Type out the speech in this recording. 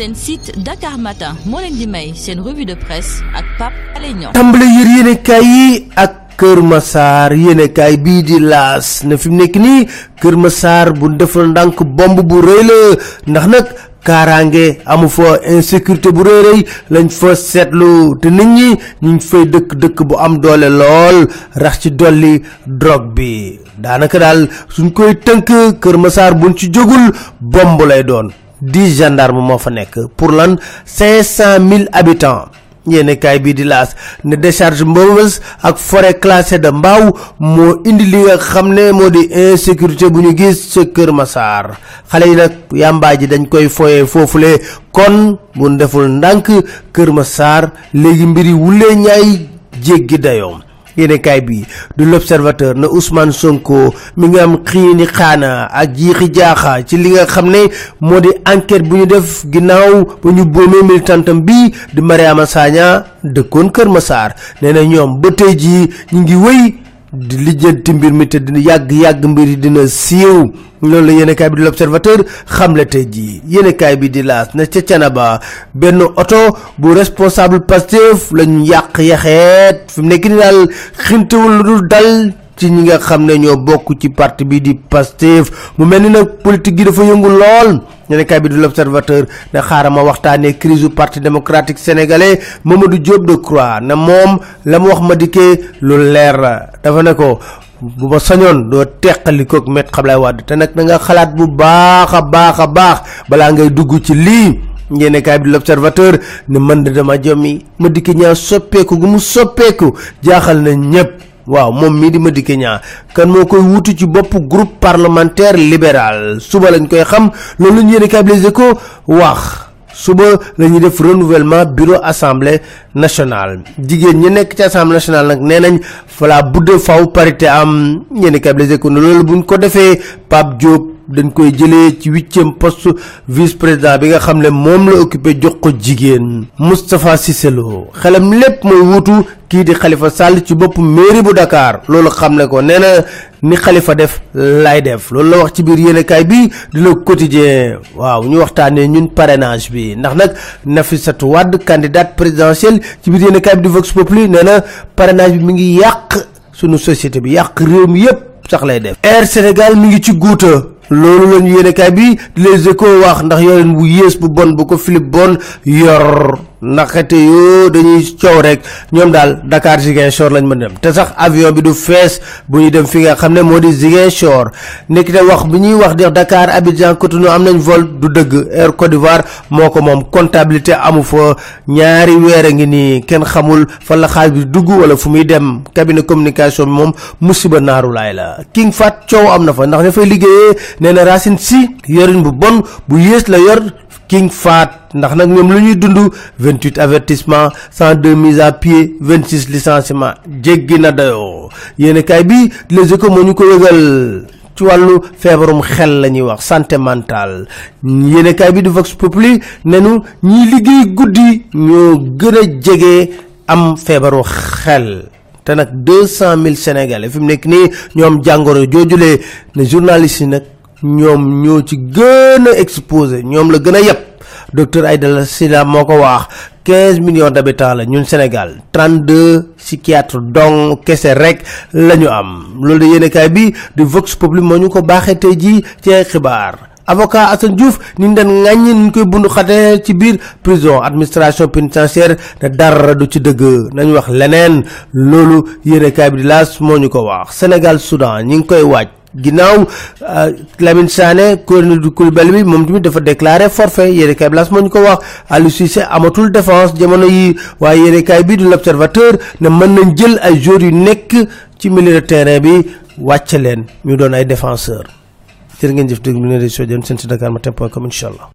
seen site Dakar Matin moo leen di may seen revue de presse ak Pape Alé Niang. Ak Kër Massar. Yéenekaay bii di laas ne fi mu nekk nii Kër Massar bu defal ndànk bomb bu ndax nag kaaraange amu fa insécurité bu rëy rëy lañ fa seetlu. Te nit ñi ñu fay dëkk dëkk bu am doole lool. Rax ci dolli drogue bi. Daanaka daal suñ koy tënk Kër Massar buñ ci jógul bomb lay doon dix gendarme moo fa nekk. Pour lan cinq cent mille habitants. Yéene kaay bii di laas ne décharge ak forêt classée de Mbao moo indi li nga xam ne moo di insécurité bu ñu gis ca Kër Massar. Xale yi nag yàmbaa ji dañ koy foyee foofule. Kon bu deful ndànk Kër Massar léegi mbiri wulee ñaay jéggi dayoom yéene kaay bi du l'observateur ne Ousmane Sonko mi ngi am xiini xaana ak jiixi jaaxa ci li nga xam ne moo di enquête bu ñu def ginnaaw ba ñu boomee militantam bi di Mariama Sagna dëkkoon Kër Massar. nee na ñoom ba jii ñu ngi wéy di lijjanti mbir mi te dina yàgg-yàgg mbir yi dina siiw. Loolu la yéene kaay bi di l'observateur xam la tey jii. Yéene kaay bi di laas na ca Canaba benn oto bu responsable Pastef lañu yàq yaxeet. Fi mu nekk ni daal xintewul dul dal ci ñi nga xam ne ñoo bokk ci parti bi di Pastef mu mel ni nag politique gi dafa yëngu lool. Yéene kaay bi di l'observateur ne xaaral ma waxtaanee crise du parti démocratique sénégalais Mamadou Diop Decroix ne moom la mu wax ma dikkee lu leer dafa ne ko bu ma sañoon doo teqali koog met Abdoulaye Wade te nag da nga xalaat bu baax a baax a baax balaa ngay dugg ci lii. Yéene kaay bi l'observateur ne man de dama jommi ma dikki ñaa soppeeku gu mu soppeeku jaaxal na ñépp waaw moom mii di Madické Niang. Kan moo koy wutu ci bopp groupe parlementaire libéral. Suba lañ koy xam loolu la ñu yéene kaay bi Les Échos wax. Suba la ñuy def renouvellement bureau assemblée nationale. Jigéen ñi nekk ci assemblée nationale nag nee nañ fala budde faw parité am. Bi Les Échos ne loolu buñ ko defee Pape Diop dañ koy jëlee ci huitième poste vice président bi nga xam ne moom la occupé jox ko jigéen Moustapha Cissé Lo. Xelam lépp mooy wutu kii di Khalifa Sall ci bopp mairie bu Dakar. Loolu xam ko nee na ni Khalifa def lay def. Loolu la wax ci biir yéenekaay bi di Le Quotidien. Waaw ñu waxtaanee ñun parrainage bi. Ndax nag Nafissatou Wade candidate présidentielle ci biir yéenekaay bi di Vox Populi nee na parrainage bi mi ngi yàq sunu société bi yàq réew mi yépp sax lay def. Air Sénégal mi ngi ci guuta loolu lañu yéenekaay bi Les Échos wax ndax yoreen bu yées bu bon bu ko Philippe Bon yor. Ndaxte yoo dañuy coow rek ñoom daal Dakar Ziguinchor lañ mën dem. Te sax avion bi du fees bu ñuy dem fi nga xam ne moo di Ziguinchor. Te wax bi ñuy wax di Dakar Abidjan Cotonou am nañ vol du dëgg. Air Côte d'Ivoire moo ko moom. Comptabilité amu fa. Ñaari weer ngi nii. Kenn xamul fan la xaalis bi dugg wala fu muy dem. Cabinet communication bi moom musiba la. King Fat coow am na fa. Ndax dafay liggéeyee na Racine Sy yorin bu bon bu yées la yor King Fat ndax nag ñoom dund 28 avertissement 102 mise à pied 26 licenciement jéggi na dayoo. Yéene kaay bi Les Échos moo ñu ko ci santé mentale. Vox Populi nenu ñiy liggéey guddi ñoo gën a jege am feebaru xel. Te nag deux cent mille sénégalais fi mu nekk nii ne nag ñoom ñoo ci gën a exposé ñoom la gën a yeb docteur Aïdala Sylla moo ko wax quinze millions d'habitants la ñun Sénégal trente deux psychiatres donc kese rek la ñu am. Loolu de yéenekaay bi di Vox Populi moo ñu ko baaxee tey jii ci ay xibaar. Avocat Assane Diouf ni den ŋàññi ni koy bundu xate ci biir prison. Administration pénitentiaire ne dara du ci dëgg. Nañu wax leneen. Loolu yéenekaay bi di laas moo ñu ko wax. Sénégal Soudan ñi ngi koy waaj ginnaaw Lamine Sané colonel du Koulibaly bi moom tamit dafa déclaré forfait yéenekaay kay blas moo ñu ko wax Aliou Cissé amatul défense jamono yi waaye kay bi du l'Observateur ne mën nañ jël ay joueurs yu nekk ci milieu de terrain bi wàcc leen ñu doon ay défenseurs jërë ngeen jëf déglu ne réseau jëm seen si Dakar Matin point com incha allah